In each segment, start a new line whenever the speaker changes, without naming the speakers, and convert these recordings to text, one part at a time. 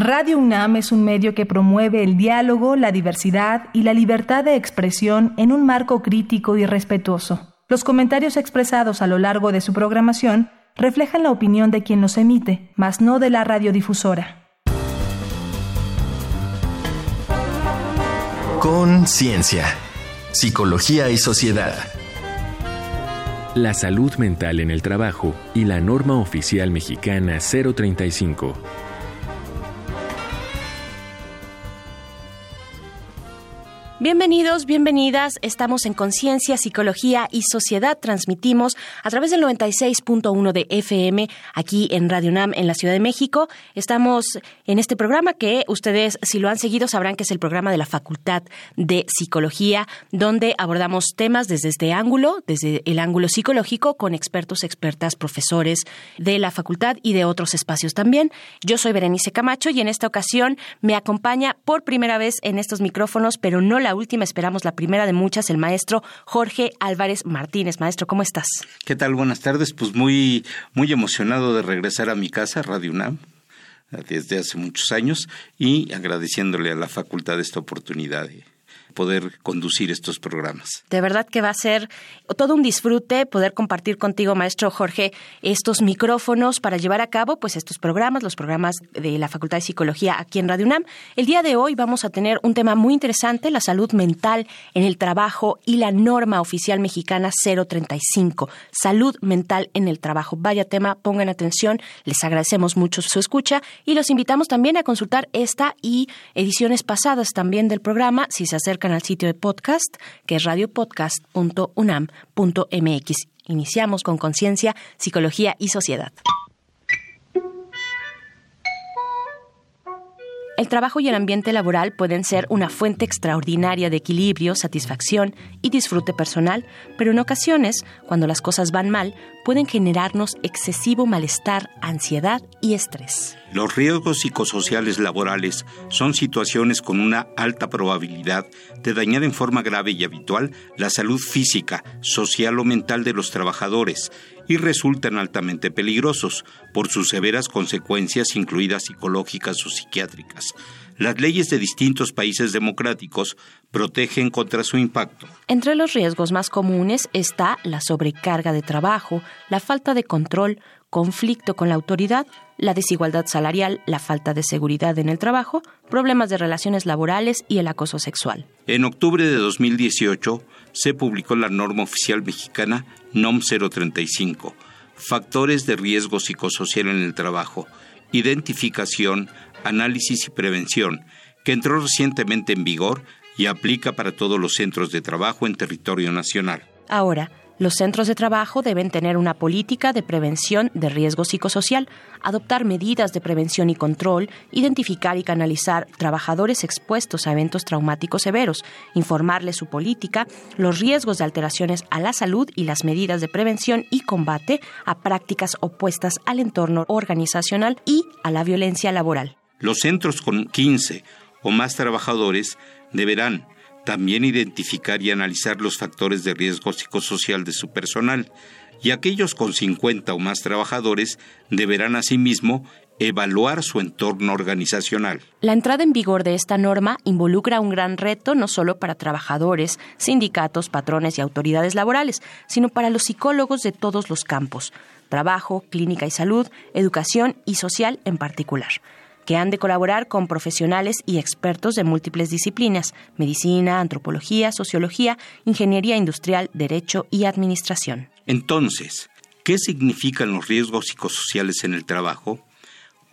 Radio UNAM es un medio que promueve el diálogo, la diversidad y la libertad de expresión en un marco crítico y respetuoso. Los comentarios expresados a lo largo de su programación reflejan la opinión de quien los emite, mas no de la radiodifusora.
Conciencia, psicología y sociedad.
La salud mental en el trabajo y la norma oficial mexicana 035.
Bienvenidos, bienvenidas. Estamos en Conciencia, Psicología y Sociedad. Transmitimos a través del 96.1 de FM aquí en Radio NAM en la Ciudad de México. Estamos en este programa que ustedes, si lo han seguido, sabrán que es el programa de la Facultad de Psicología, donde abordamos temas desde este ángulo, desde el ángulo psicológico, con expertos, expertas, profesores de la facultad y de otros espacios también. Yo soy Berenice Camacho y en esta ocasión me acompaña por primera vez en estos micrófonos, pero no la la última, esperamos la primera de muchas, el maestro Jorge Álvarez Martínez. Maestro, ¿cómo estás?
¿Qué tal? Buenas tardes. Pues muy, muy emocionado de regresar a mi casa, Radio UNAM desde hace muchos años y agradeciéndole a la facultad esta oportunidad poder conducir estos programas.
De verdad que va a ser todo un disfrute poder compartir contigo, maestro Jorge, estos micrófonos para llevar a cabo pues estos programas, los programas de la Facultad de Psicología aquí en Radio UNAM. El día de hoy vamos a tener un tema muy interesante, la salud mental en el trabajo y la norma oficial mexicana 035, salud mental en el trabajo. Vaya tema, pongan atención, les agradecemos mucho su escucha y los invitamos también a consultar esta y ediciones pasadas también del programa si se acercan al sitio de podcast, que es radiopodcast.unam.mx. Iniciamos con conciencia, psicología y sociedad. El trabajo y el ambiente laboral pueden ser una fuente extraordinaria de equilibrio, satisfacción y disfrute personal, pero en ocasiones, cuando las cosas van mal, pueden generarnos excesivo malestar, ansiedad y estrés.
Los riesgos psicosociales laborales son situaciones con una alta probabilidad de dañar en forma grave y habitual la salud física, social o mental de los trabajadores y resultan altamente peligrosos por sus severas consecuencias, incluidas psicológicas o psiquiátricas. Las leyes de distintos países democráticos protegen contra su impacto.
Entre los riesgos más comunes está la sobrecarga de trabajo, la falta de control, conflicto con la autoridad, la desigualdad salarial, la falta de seguridad en el trabajo, problemas de relaciones laborales y el acoso sexual.
En octubre de 2018 se publicó la norma oficial mexicana NOM 035, Factores de riesgo psicosocial en el trabajo, identificación, análisis y prevención, que entró recientemente en vigor y aplica para todos los centros de trabajo en territorio nacional.
Ahora, los centros de trabajo deben tener una política de prevención de riesgo psicosocial, adoptar medidas de prevención y control, identificar y canalizar trabajadores expuestos a eventos traumáticos severos, informarles su política, los riesgos de alteraciones a la salud y las medidas de prevención y combate a prácticas opuestas al entorno organizacional y a la violencia laboral.
Los centros con 15 o más trabajadores deberán también identificar y analizar los factores de riesgo psicosocial de su personal, y aquellos con 50 o más trabajadores deberán asimismo evaluar su entorno organizacional.
La entrada en vigor de esta norma involucra un gran reto no solo para trabajadores, sindicatos, patrones y autoridades laborales, sino para los psicólogos de todos los campos, trabajo, clínica y salud, educación y social en particular que han de colaborar con profesionales y expertos de múltiples disciplinas, medicina, antropología, sociología, ingeniería industrial, derecho y administración.
Entonces, ¿qué significan los riesgos psicosociales en el trabajo?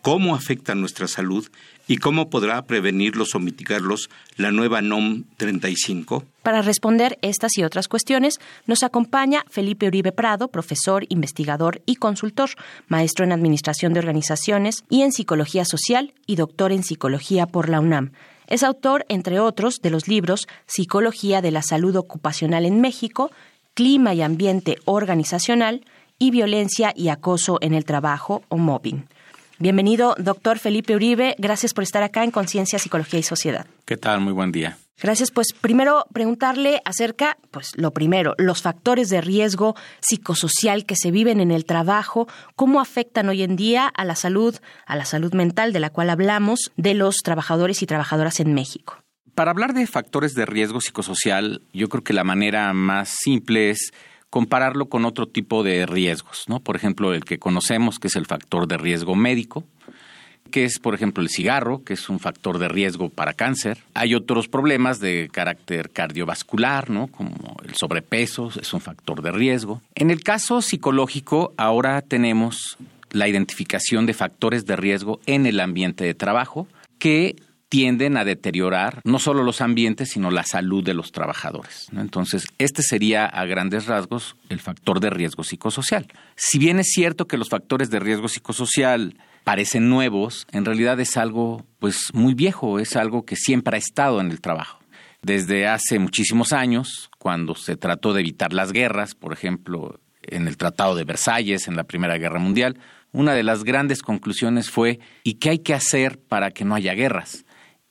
¿Cómo afectan nuestra salud ¿Y cómo podrá prevenirlos o mitigarlos la nueva NOM 35?
Para responder estas y otras cuestiones, nos acompaña Felipe Uribe Prado, profesor, investigador y consultor, maestro en Administración de Organizaciones y en Psicología Social y doctor en Psicología por la UNAM. Es autor, entre otros, de los libros Psicología de la Salud Ocupacional en México, Clima y Ambiente Organizacional y Violencia y Acoso en el Trabajo o Mobbing. Bienvenido, doctor Felipe Uribe. Gracias por estar acá en Conciencia, Psicología y Sociedad.
¿Qué tal? Muy buen día.
Gracias. Pues primero preguntarle acerca, pues lo primero, los factores de riesgo psicosocial que se viven en el trabajo, cómo afectan hoy en día a la salud, a la salud mental de la cual hablamos de los trabajadores y trabajadoras en México.
Para hablar de factores de riesgo psicosocial, yo creo que la manera más simple es compararlo con otro tipo de riesgos, ¿no? Por ejemplo, el que conocemos, que es el factor de riesgo médico, que es, por ejemplo, el cigarro, que es un factor de riesgo para cáncer. Hay otros problemas de carácter cardiovascular, ¿no? Como el sobrepeso, es un factor de riesgo. En el caso psicológico, ahora tenemos la identificación de factores de riesgo en el ambiente de trabajo que tienden a deteriorar no solo los ambientes, sino la salud de los trabajadores. Entonces, este sería a grandes rasgos el factor de riesgo psicosocial. Si bien es cierto que los factores de riesgo psicosocial parecen nuevos, en realidad es algo pues muy viejo, es algo que siempre ha estado en el trabajo. Desde hace muchísimos años, cuando se trató de evitar las guerras, por ejemplo, en el Tratado de Versalles, en la Primera Guerra Mundial, una de las grandes conclusiones fue ¿y qué hay que hacer para que no haya guerras?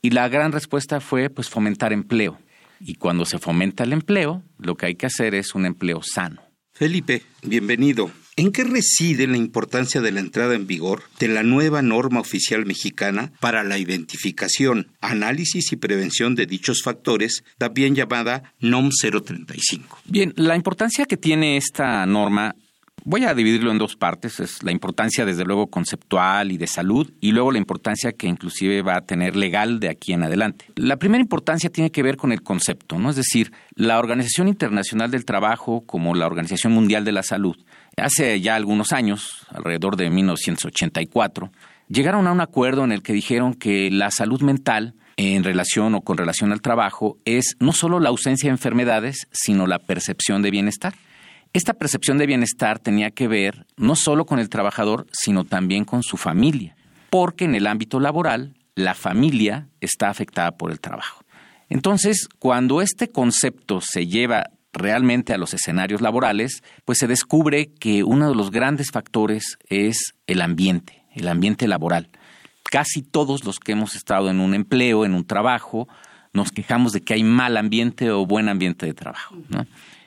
Y la gran respuesta fue pues fomentar empleo. Y cuando se fomenta el empleo, lo que hay que hacer es un empleo sano.
Felipe, bienvenido. ¿En qué reside la importancia de la entrada en vigor de la nueva norma oficial mexicana para la identificación, análisis y prevención de dichos factores, también llamada NOM 035?
Bien, la importancia que tiene esta norma Voy a dividirlo en dos partes, es la importancia desde luego conceptual y de salud y luego la importancia que inclusive va a tener legal de aquí en adelante. La primera importancia tiene que ver con el concepto, ¿no? Es decir, la Organización Internacional del Trabajo como la Organización Mundial de la Salud, hace ya algunos años, alrededor de 1984, llegaron a un acuerdo en el que dijeron que la salud mental en relación o con relación al trabajo es no solo la ausencia de enfermedades, sino la percepción de bienestar. Esta percepción de bienestar tenía que ver no solo con el trabajador, sino también con su familia, porque en el ámbito laboral la familia está afectada por el trabajo. Entonces, cuando este concepto se lleva realmente a los escenarios laborales, pues se descubre que uno de los grandes factores es el ambiente, el ambiente laboral. Casi todos los que hemos estado en un empleo, en un trabajo, nos quejamos de que hay mal ambiente o buen ambiente de trabajo. ¿no?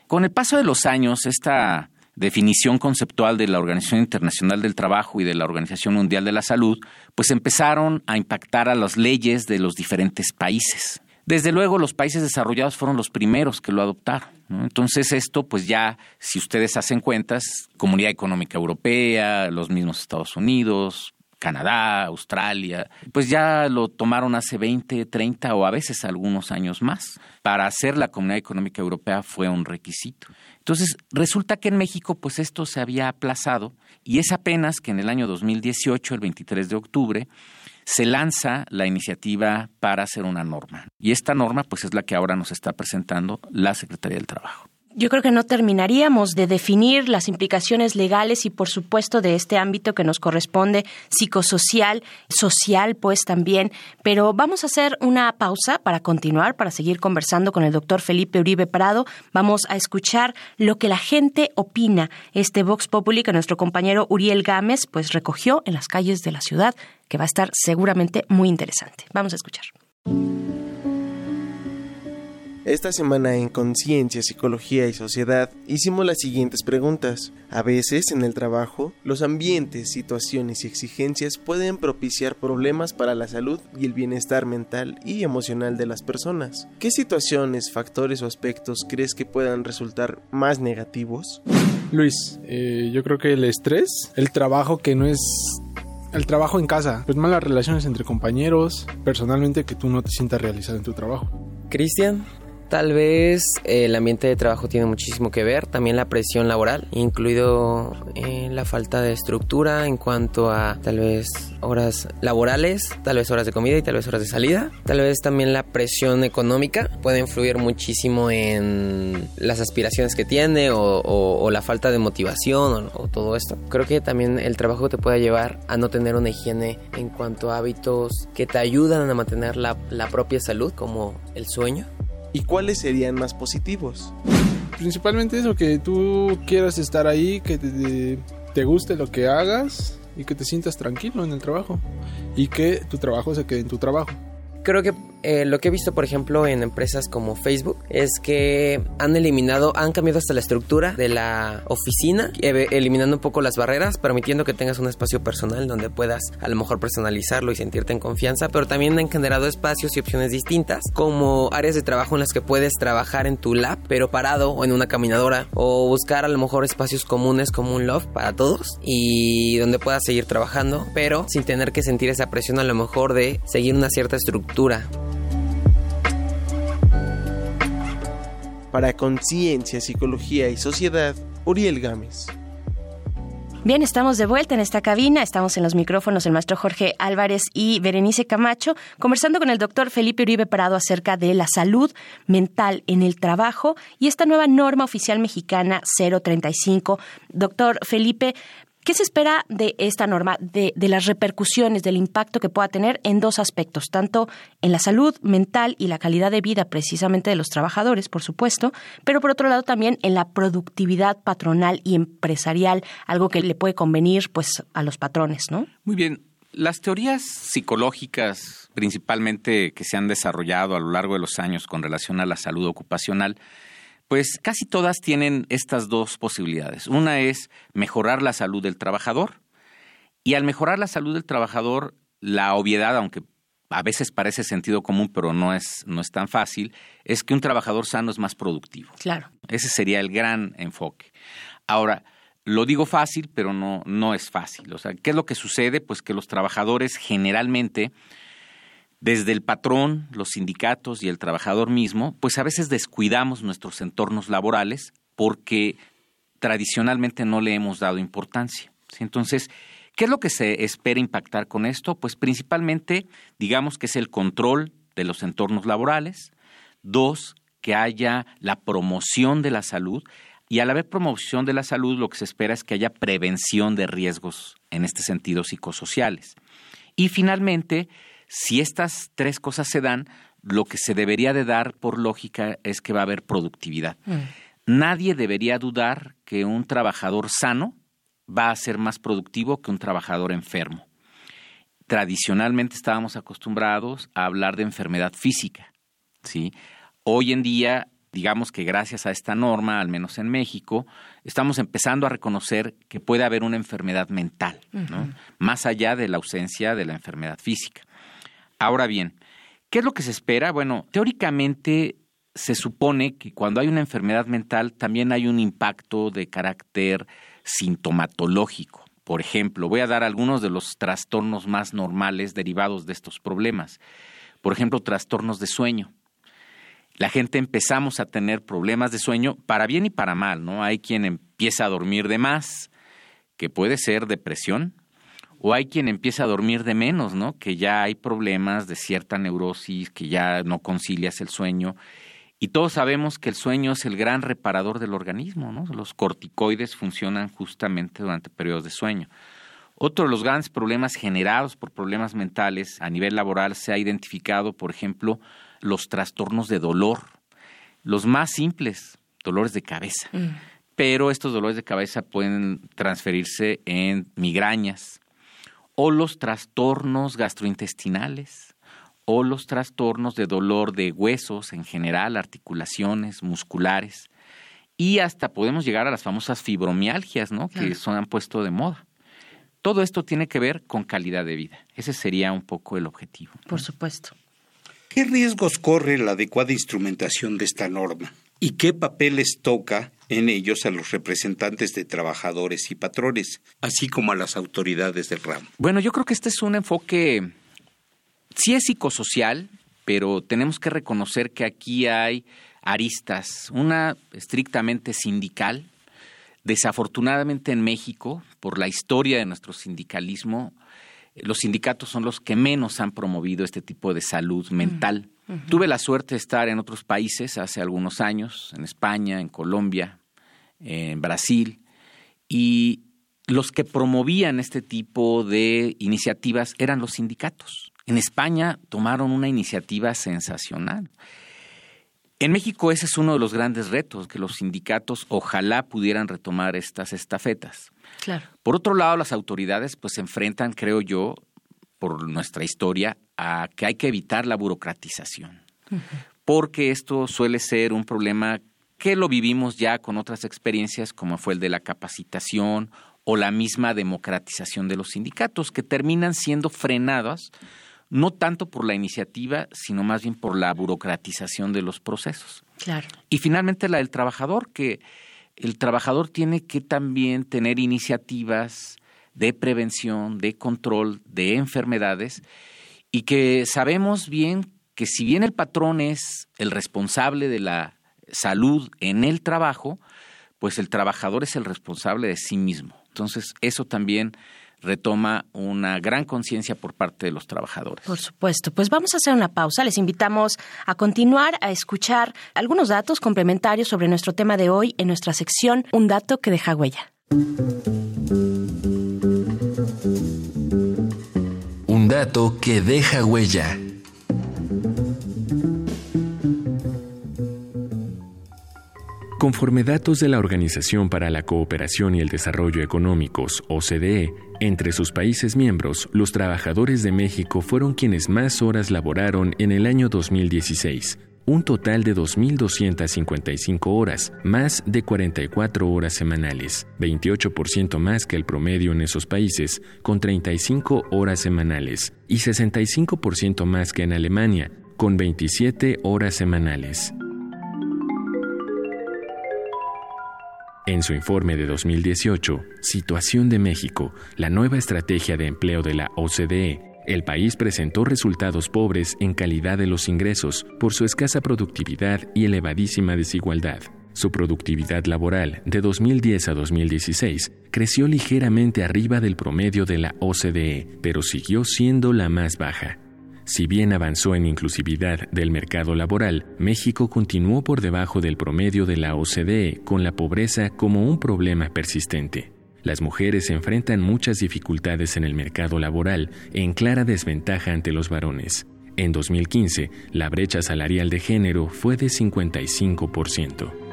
Con el paso de los años, esta definición conceptual de la Organización Internacional del Trabajo y de la Organización Mundial de la Salud, pues empezaron a impactar a las leyes de los diferentes países. Desde luego, los países desarrollados fueron los primeros que lo adoptaron. Entonces, esto, pues ya, si ustedes hacen cuentas, Comunidad Económica Europea, los mismos Estados Unidos, Canadá, Australia, pues ya lo tomaron hace 20, 30 o a veces algunos años más. Para hacer la Comunidad Económica Europea fue un requisito. Entonces, resulta que en México pues esto se había aplazado y es apenas que en el año 2018, el 23 de octubre, se lanza la iniciativa para hacer una norma. Y esta norma pues es la que ahora nos está presentando la Secretaría del Trabajo.
Yo creo que no terminaríamos de definir las implicaciones legales y, por supuesto, de este ámbito que nos corresponde, psicosocial, social, pues también. Pero vamos a hacer una pausa para continuar, para seguir conversando con el doctor Felipe Uribe Prado. Vamos a escuchar lo que la gente opina. Este Vox Populi que nuestro compañero Uriel Gámez, pues recogió en las calles de la ciudad, que va a estar seguramente muy interesante. Vamos a escuchar.
Esta semana en Conciencia, Psicología y Sociedad hicimos las siguientes preguntas. A veces en el trabajo, los ambientes, situaciones y exigencias pueden propiciar problemas para la salud y el bienestar mental y emocional de las personas. ¿Qué situaciones, factores o aspectos crees que puedan resultar más negativos?
Luis, eh, yo creo que el estrés, el trabajo que no es el trabajo en casa, pues malas relaciones entre compañeros, personalmente que tú no te sientas realizado en tu trabajo.
Cristian, Tal vez el ambiente de trabajo tiene muchísimo que ver, también la presión laboral, incluido eh, la falta de estructura en cuanto a tal vez horas laborales, tal vez horas de comida y tal vez horas de salida. Tal vez también la presión económica puede influir muchísimo en las aspiraciones que tiene o, la falta de motivación o, todo esto. Creo que también el trabajo te puede llevar a no tener una higiene en cuanto a hábitos que te ayudan a mantener la propia salud, como el sueño
¿Y cuáles serían más positivos?
Principalmente eso, que tú quieras estar ahí, que te, guste lo que hagas y que te sientas tranquilo en el trabajo y que tu trabajo se quede en tu trabajo.
Creo que Eh, lo que he visto, por ejemplo, en empresas como Facebook es que han eliminado, han cambiado hasta la estructura de la oficina, eliminando un poco las barreras, permitiendo que tengas un espacio personal donde puedas a lo mejor personalizarlo y sentirte en confianza, pero también han generado espacios y opciones distintas, como áreas de trabajo en las que puedes trabajar en tu lab, pero parado o en una caminadora, o buscar a lo mejor espacios comunes como un loft para todos y donde puedas seguir trabajando, pero sin tener que sentir esa presión a lo mejor de seguir una cierta estructura.
Para Conciencia, Psicología y Sociedad, Uriel Gámez.
Bien, estamos de vuelta en esta cabina. Estamos en los micrófonos el maestro Jorge Álvarez y Berenice Camacho, conversando con el doctor Felipe Uribe Parado acerca de la salud mental en el trabajo y esta nueva norma oficial mexicana 035. Doctor Felipe, ¿Qué se espera de esta norma, de, las repercusiones, del impacto que pueda tener en dos aspectos, tanto en la salud mental y la calidad de vida precisamente de los trabajadores, por supuesto, pero por otro lado también en la productividad patronal y empresarial, algo que le puede convenir pues a los patrones, ¿no?
Muy bien. Las teorías psicológicas, principalmente que se han desarrollado a lo largo de los años con relación a la salud ocupacional, pues casi todas tienen estas dos posibilidades. Una es mejorar la salud del trabajador y al mejorar la salud del trabajador, la obviedad, aunque a veces parece sentido común, pero no es, no es tan fácil, es que un trabajador sano es más productivo.
Claro.
Ese sería el gran enfoque. Ahora, lo digo fácil, pero no, no es fácil. O sea, ¿qué es lo que sucede? Pues que los trabajadores generalmente desde el patrón, los sindicatos y el trabajador mismo, pues a veces descuidamos nuestros entornos laborales porque tradicionalmente no le hemos dado importancia. Entonces, ¿qué es lo que se espera impactar con esto? Pues principalmente, digamos que es el control de los entornos laborales. Dos, que haya la promoción de la salud. Y al haber promoción de la salud, lo que se espera es que haya prevención de riesgos en este sentido psicosociales. Y finalmente, si estas tres cosas se dan, lo que se debería de dar por lógica es que va a haber productividad. Mm. Nadie debería dudar que un trabajador sano va a ser más productivo que un trabajador enfermo. Tradicionalmente estábamos acostumbrados a hablar de enfermedad física. ¿sí? Hoy en día, digamos que gracias a esta norma, al menos en México, estamos empezando a reconocer que puede haber una enfermedad mental, más allá de la ausencia de la enfermedad física. Ahora bien, ¿qué es lo que se espera? Bueno, teóricamente se supone que cuando hay una enfermedad mental también hay un impacto de carácter sintomatológico. Por ejemplo, voy a dar algunos de los trastornos más normales derivados de estos problemas. Por ejemplo, trastornos de sueño. La gente empezamos a tener problemas de sueño para bien y para mal, ¿no? Hay quien empieza a dormir de más, que puede ser depresión, o hay quien empieza a dormir de menos, ¿no? Que ya hay problemas de cierta neurosis, que ya no concilias el sueño. Y todos sabemos que el sueño es el gran reparador del organismo, ¿no? Los corticoides funcionan justamente durante periodos de sueño. Otro de los grandes problemas generados por problemas mentales a nivel laboral se ha identificado, por ejemplo, los trastornos de dolor. Los más simples, dolores de cabeza. Mm. Pero estos dolores de cabeza pueden transferirse en migrañas, o los trastornos gastrointestinales o los trastornos de dolor de huesos en general, articulaciones, musculares y hasta podemos llegar a las famosas fibromialgias, ¿no? Que son han puesto de moda. Todo esto tiene que ver con calidad de vida. Ese sería un poco el objetivo.
Por supuesto.
¿Qué riesgos corre la adecuada instrumentación de esta norma? ¿Y qué papeles toca en ellos a los representantes de trabajadores y patrones, así como a las autoridades del ramo.
Bueno, yo creo que este es un enfoque, sí es psicosocial, pero tenemos que reconocer que aquí hay aristas, una estrictamente sindical. Desafortunadamente en México, por la historia de nuestro sindicalismo, los sindicatos son los que menos han promovido este tipo de salud mental. Tuve la suerte de estar en otros países hace algunos años, en España, en Colombia, en Brasil, y los que promovían este tipo de iniciativas eran los sindicatos. En España tomaron una iniciativa sensacional. En México ese es uno de los grandes retos, que los sindicatos ojalá pudieran retomar estas estafetas.
Claro.
Por otro lado, las autoridades pues se enfrentan, creo yo, por nuestra historia a que hay que evitar la burocratización, porque esto suele ser un problema que lo vivimos ya con otras experiencias como fue el de la capacitación o la misma democratización de los sindicatos, que terminan siendo frenadas no tanto por la iniciativa, sino más bien por la burocratización de los procesos.
Claro.
Y finalmente la del trabajador, que el trabajador tiene que también tener iniciativas de prevención, de control de enfermedades y que sabemos bien que si bien el patrón es el responsable de la salud en el trabajo, pues el trabajador es el responsable de sí mismo. Entonces, eso también retoma una gran conciencia por parte de los trabajadores.
Por supuesto. Pues vamos a hacer una pausa. Les invitamos a continuar a escuchar algunos datos complementarios sobre nuestro tema de hoy en nuestra sección Un dato que deja huella.
Un dato que deja huella.
Conforme datos de la Organización para la Cooperación y el Desarrollo Económicos, OCDE, entre sus países miembros, los trabajadores de México fueron quienes más horas laboraron en el año 2016, un total de 2.255 horas, más de 44 horas semanales, 28% más que el promedio en esos países, con 35 horas semanales, y 65% más que en Alemania, con 27 horas semanales. En su informe de 2018, Situación de México, la nueva estrategia de empleo de la OCDE, el país presentó resultados pobres en calidad de los ingresos por su escasa productividad y elevadísima desigualdad. Su productividad laboral de 2010 a 2016 creció ligeramente arriba del promedio de la OCDE, pero siguió siendo la más baja. Si bien avanzó en inclusividad del mercado laboral, México continuó por debajo del promedio de la OCDE con la pobreza como un problema persistente. Las mujeres enfrentan muchas dificultades en el mercado laboral en clara desventaja ante los varones. En 2015, la brecha salarial de género fue de 55%.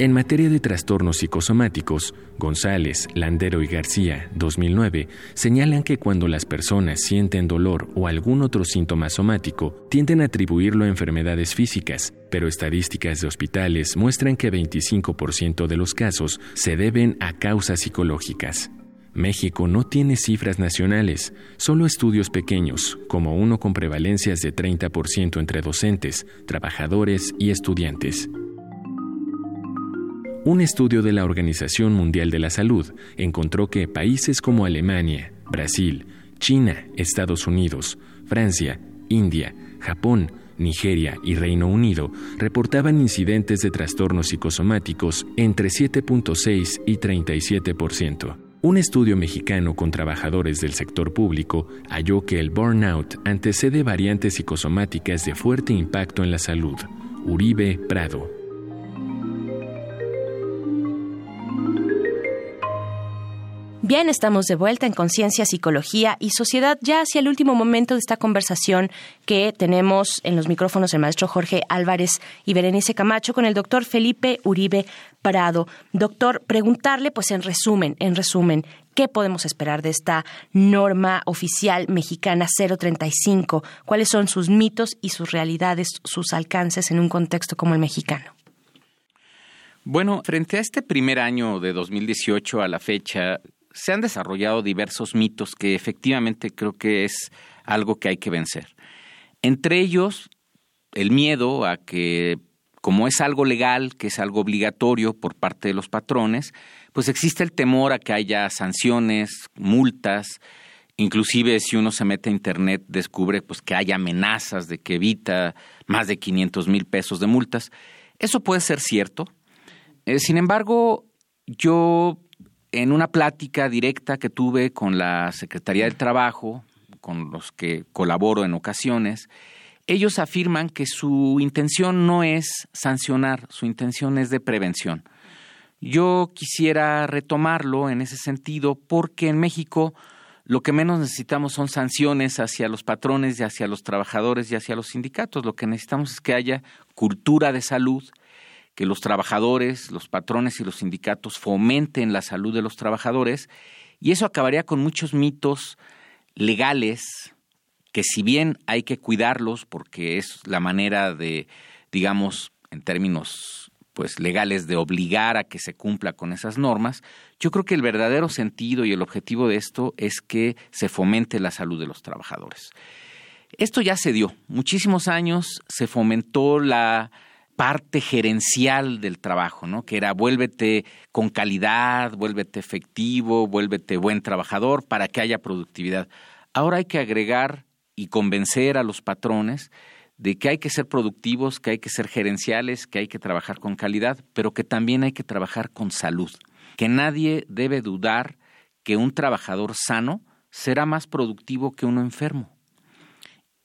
En materia de trastornos psicosomáticos, González, Landero y García, 2009, señalan que cuando las personas sienten dolor o algún otro síntoma somático, tienden a atribuirlo a enfermedades físicas, pero estadísticas de hospitales muestran que 25% de los casos se deben a causas psicológicas. México no tiene cifras nacionales, solo estudios pequeños, como uno con prevalencias de 30% entre docentes, trabajadores y estudiantes. Un estudio de la Organización Mundial de la Salud encontró que países como Alemania, Brasil, China, Estados Unidos, Francia, India, Japón, Nigeria y Reino Unido reportaban incidentes de trastornos psicosomáticos entre 7.6 y 37%. Un estudio mexicano con trabajadores del sector público halló que el burnout antecede variantes psicosomáticas de fuerte impacto en la salud. Uribe Prado.
Bien, estamos de vuelta en Conciencia, Psicología y Sociedad, ya hacia el último momento de esta conversación que tenemos en los micrófonos el maestro Jorge Álvarez y Berenice Camacho con el doctor Felipe Uribe Prado. Doctor, preguntarle, pues en resumen, en resumen, ¿qué podemos esperar de esta norma oficial mexicana 035? ¿Cuáles son sus mitos y sus realidades, sus alcances en un contexto como el mexicano?
Bueno, frente a este primer año de 2018 a la fecha, se han desarrollado diversos mitos que efectivamente creo que es algo que hay que vencer. Entre ellos, el miedo a que, como es algo legal, que es algo obligatorio por parte de los patrones, pues existe el temor a que haya sanciones, multas, inclusive si uno se mete a internet descubre pues que hay amenazas de que evita más de 500 mil pesos de multas. Eso puede ser cierto. Eh, sin embargo, yo en una plática directa que tuve con la Secretaría del Trabajo, con los que colaboro en ocasiones, ellos afirman que su intención no es sancionar, su intención es de prevención. Yo quisiera retomarlo en ese sentido porque en México lo que menos necesitamos son sanciones hacia los patrones y hacia los trabajadores y hacia los sindicatos. Lo que necesitamos es que haya cultura de salud, que los trabajadores, los patrones y los sindicatos fomenten la salud de los trabajadores Y eso acabaría con muchos mitos legales que si bien hay que cuidarlos porque es la manera de, digamos, en términos pues legales de obligar a que se cumpla con esas normas, yo creo que el verdadero sentido y el objetivo de esto es que se fomente la salud de los trabajadores. Esto ya se dio. Muchísimos años se fomentó la parte gerencial del trabajo, ¿no? Que era vuélvete con calidad, vuélvete efectivo, vuélvete buen trabajador para que haya productividad. Ahora hay que agregar y convencer a los patrones de que hay que ser productivos, que hay que ser gerenciales, que hay que trabajar con calidad, pero que también hay que trabajar con salud. Que nadie debe dudar que un trabajador sano será más productivo que uno enfermo.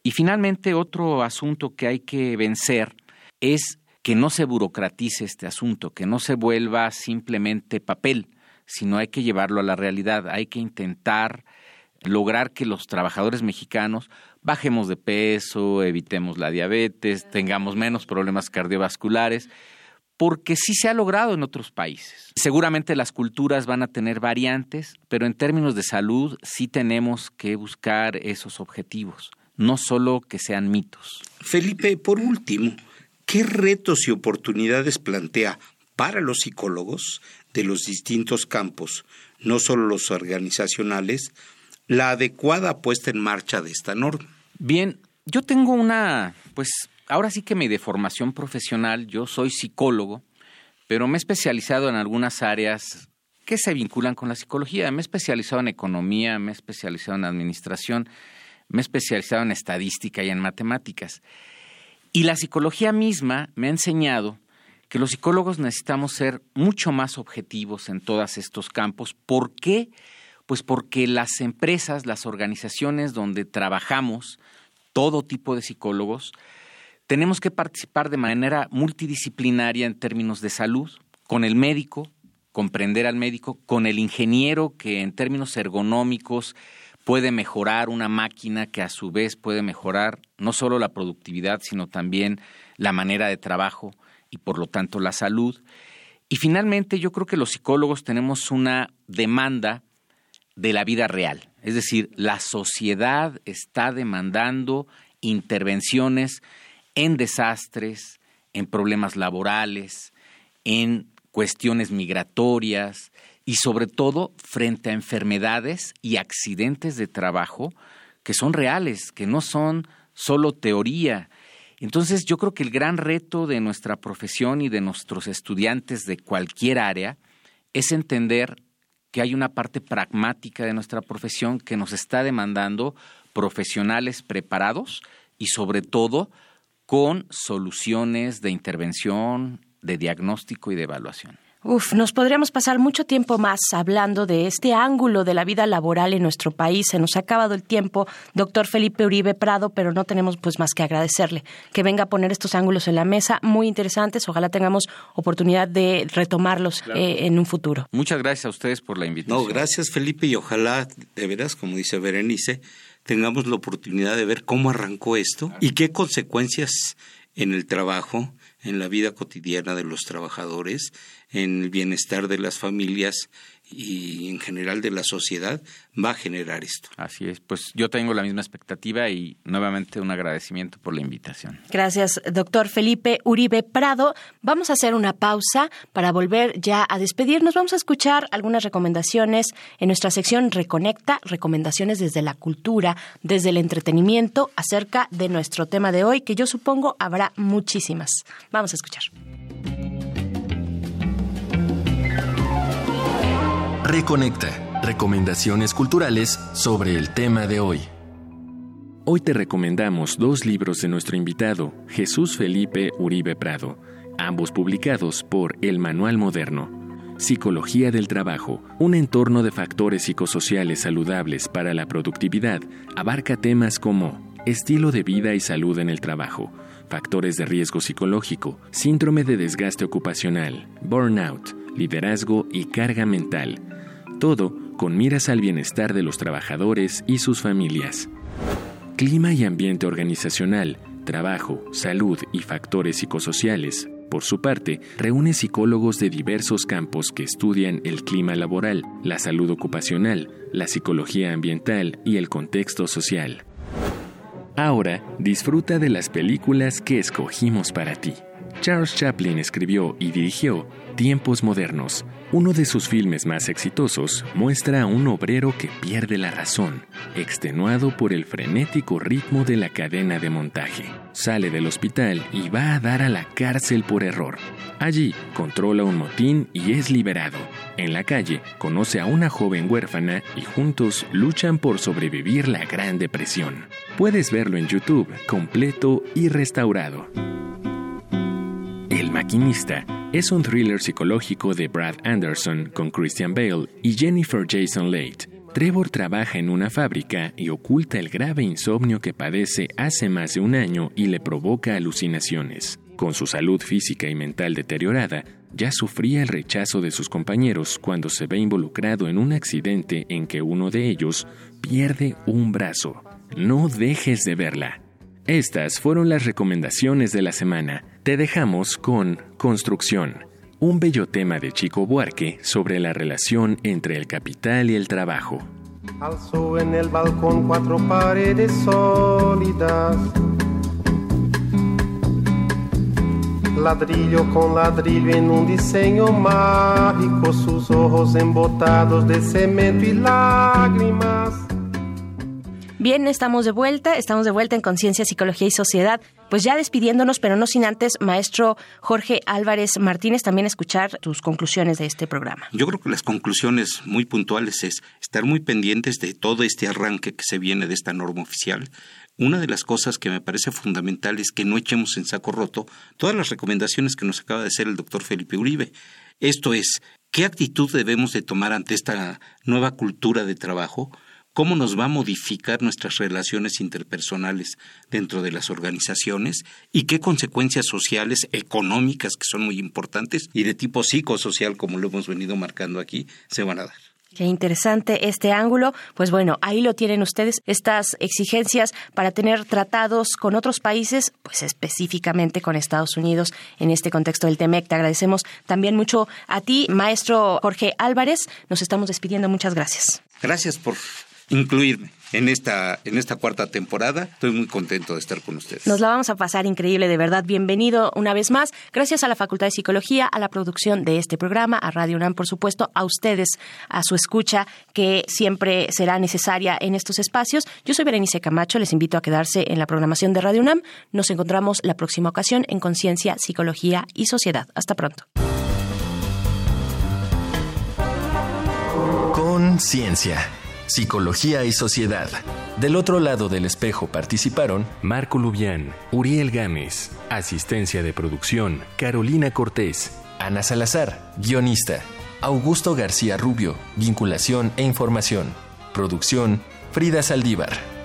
Y finalmente, otro asunto que hay que vencer es que no se burocratice este asunto, que no se vuelva simplemente papel, sino hay que llevarlo a la realidad, hay que intentar lograr que los trabajadores mexicanos bajemos de peso, evitemos la diabetes, tengamos menos problemas cardiovasculares, porque sí se ha logrado en otros países. Seguramente las culturas van a tener variantes, pero en términos de salud sí tenemos que buscar esos objetivos, no solo que sean mitos.
Felipe, por último, ¿qué retos y oportunidades plantea para los psicólogos de los distintos campos, no solo los organizacionales, la adecuada puesta en marcha de esta norma?
Bien, yo tengo una, pues ahora sí que mi deformación profesional, yo soy psicólogo, pero me he especializado en algunas áreas que se vinculan con la psicología. Me he especializado en economía, me he especializado en administración, me he especializado en estadística y en matemáticas. Y la psicología misma me ha enseñado que los psicólogos necesitamos ser mucho más objetivos en todos estos campos. ¿Por qué? Pues porque las empresas, las organizaciones donde trabajamos, todo tipo de psicólogos, tenemos que participar de manera multidisciplinaria en términos de salud, con el médico, comprender al médico, con el ingeniero que en términos ergonómicos puede mejorar una máquina que a su vez puede mejorar no solo la productividad, sino también la manera de trabajo y por lo tanto la salud. Y finalmente yo creo que los psicólogos tenemos una demanda de la vida real. Es decir, la sociedad está demandando intervenciones en desastres, en problemas laborales, en cuestiones migratorias y sobre todo frente a enfermedades y accidentes de trabajo que son reales, que no son solo teoría. Entonces yo creo que el gran reto de nuestra profesión y de nuestros estudiantes de cualquier área es entender que hay una parte pragmática de nuestra profesión que nos está demandando profesionales preparados y sobre todo con soluciones de intervención, de diagnóstico y de evaluación.
Uf, nos podríamos pasar mucho tiempo más hablando de este ángulo de la vida laboral en nuestro país. Se nos ha acabado el tiempo, doctor Felipe Uribe Prado, pero no tenemos pues más que agradecerle que venga a poner estos ángulos en la mesa, muy interesantes. Ojalá tengamos oportunidad de retomarlos eh, en un futuro.
Muchas gracias a ustedes por la invitación.
No, gracias Felipe y ojalá, de veras, como dice Berenice, tengamos la oportunidad de ver cómo arrancó esto y qué consecuencias en el trabajo, en la vida cotidiana de los trabajadores, en el bienestar de las familias y en general de la sociedad va a generar esto.
Así es, pues yo tengo la misma expectativa y nuevamente un agradecimiento por la invitación.
Gracias, doctor Felipe Uribe Prado. Vamos a hacer una pausa para volver ya a despedirnos. Vamos a escuchar algunas recomendaciones en nuestra sección Reconecta, recomendaciones desde la cultura, desde el entretenimiento acerca de nuestro tema de hoy, que yo supongo habrá muchísimas. Vamos a escuchar.
Reconecta. Recomendaciones culturales sobre el tema de hoy.
Hoy te recomendamos dos libros de nuestro invitado, Jesús Felipe Uribe Prado, ambos publicados por El Manual Moderno. Psicología del Trabajo, un entorno de factores psicosociales saludables para la productividad, abarca temas como estilo de vida y salud en el trabajo, factores de riesgo psicológico, síndrome de desgaste ocupacional, burnout, liderazgo y carga mental, todo con miras al bienestar de los trabajadores y sus familias. Clima y ambiente organizacional, trabajo, salud y factores psicosociales, por su parte, reúne psicólogos de diversos campos que estudian el clima laboral, la salud ocupacional, la psicología ambiental y el contexto social. Ahora, disfruta de las películas que escogimos para ti. Charles Chaplin escribió y dirigió Tiempos Modernos. Uno de sus filmes más exitosos muestra a un obrero que pierde la razón, extenuado por el frenético ritmo de la cadena de montaje. Sale del hospital y va a dar a la cárcel por error. Allí controla un motín y es liberado. En la calle conoce a una joven huérfana y juntos luchan por sobrevivir la Gran Depresión. Puedes verlo en YouTube completo y restaurado. El maquinista es un thriller psicológico de Brad Anderson con Christian Bale y Jennifer Jason Leigh. Trevor trabaja en una fábrica y oculta el grave insomnio que padece hace más de un año y le provoca alucinaciones. Con su salud física y mental deteriorada, ya sufría el rechazo de sus compañeros cuando se ve involucrado en un accidente en que uno de ellos pierde un brazo. No dejes de verla. Estas fueron las recomendaciones de la semana. Te dejamos con Construcción, un bello tema de Chico Buarque sobre la relación entre el capital y el trabajo.
Alzó en el balcón cuatro paredes sólidas. Ladrillo con ladrillo en un diseño mágico, sus ojos embotados de cemento y lágrimas.
Bien, estamos de vuelta, estamos de vuelta en Conciencia, Psicología y Sociedad. Pues ya despidiéndonos, pero no sin antes, maestro Jorge Álvarez Martínez, también escuchar tus conclusiones de este programa.
Yo creo que las conclusiones muy puntuales es estar muy pendientes de todo este arranque que se viene de esta norma oficial. Una de las cosas que me parece fundamental es que no echemos en saco roto todas las recomendaciones que nos acaba de hacer el doctor Felipe Uribe. Esto es, ¿qué actitud debemos de tomar ante esta nueva cultura de trabajo? Cómo nos va a modificar nuestras relaciones interpersonales dentro de las organizaciones y qué consecuencias sociales, económicas, que son muy importantes, y de tipo psicosocial, como lo hemos venido marcando aquí, se van a dar.
Qué interesante este ángulo. Pues bueno, ahí lo tienen ustedes, estas exigencias para tener tratados con otros países, pues específicamente con Estados Unidos en este contexto del TEMEC. Te agradecemos también mucho a ti, maestro Jorge Álvarez. Nos estamos despidiendo. Muchas gracias.
Gracias por incluirme en esta, en esta cuarta temporada. Estoy muy contento de estar con ustedes.
Nos la vamos a pasar increíble, de verdad. Bienvenido una vez más. Gracias a la Facultad de Psicología, a la producción de este programa, a Radio UNAM, por supuesto, a ustedes, a su escucha, que siempre será necesaria en estos espacios. Yo soy Berenice Camacho, les invito a quedarse en la programación de Radio UNAM. Nos encontramos la próxima ocasión en Conciencia, Psicología y Sociedad. Hasta pronto.
Conciencia Psicología y Sociedad. Del otro lado del espejo participaron
Marco Lubián, Uriel Gámez, asistencia de producción, Carolina Cortés,
Ana Salazar, guionista, Augusto García Rubio, vinculación e información, producción, Frida Saldívar.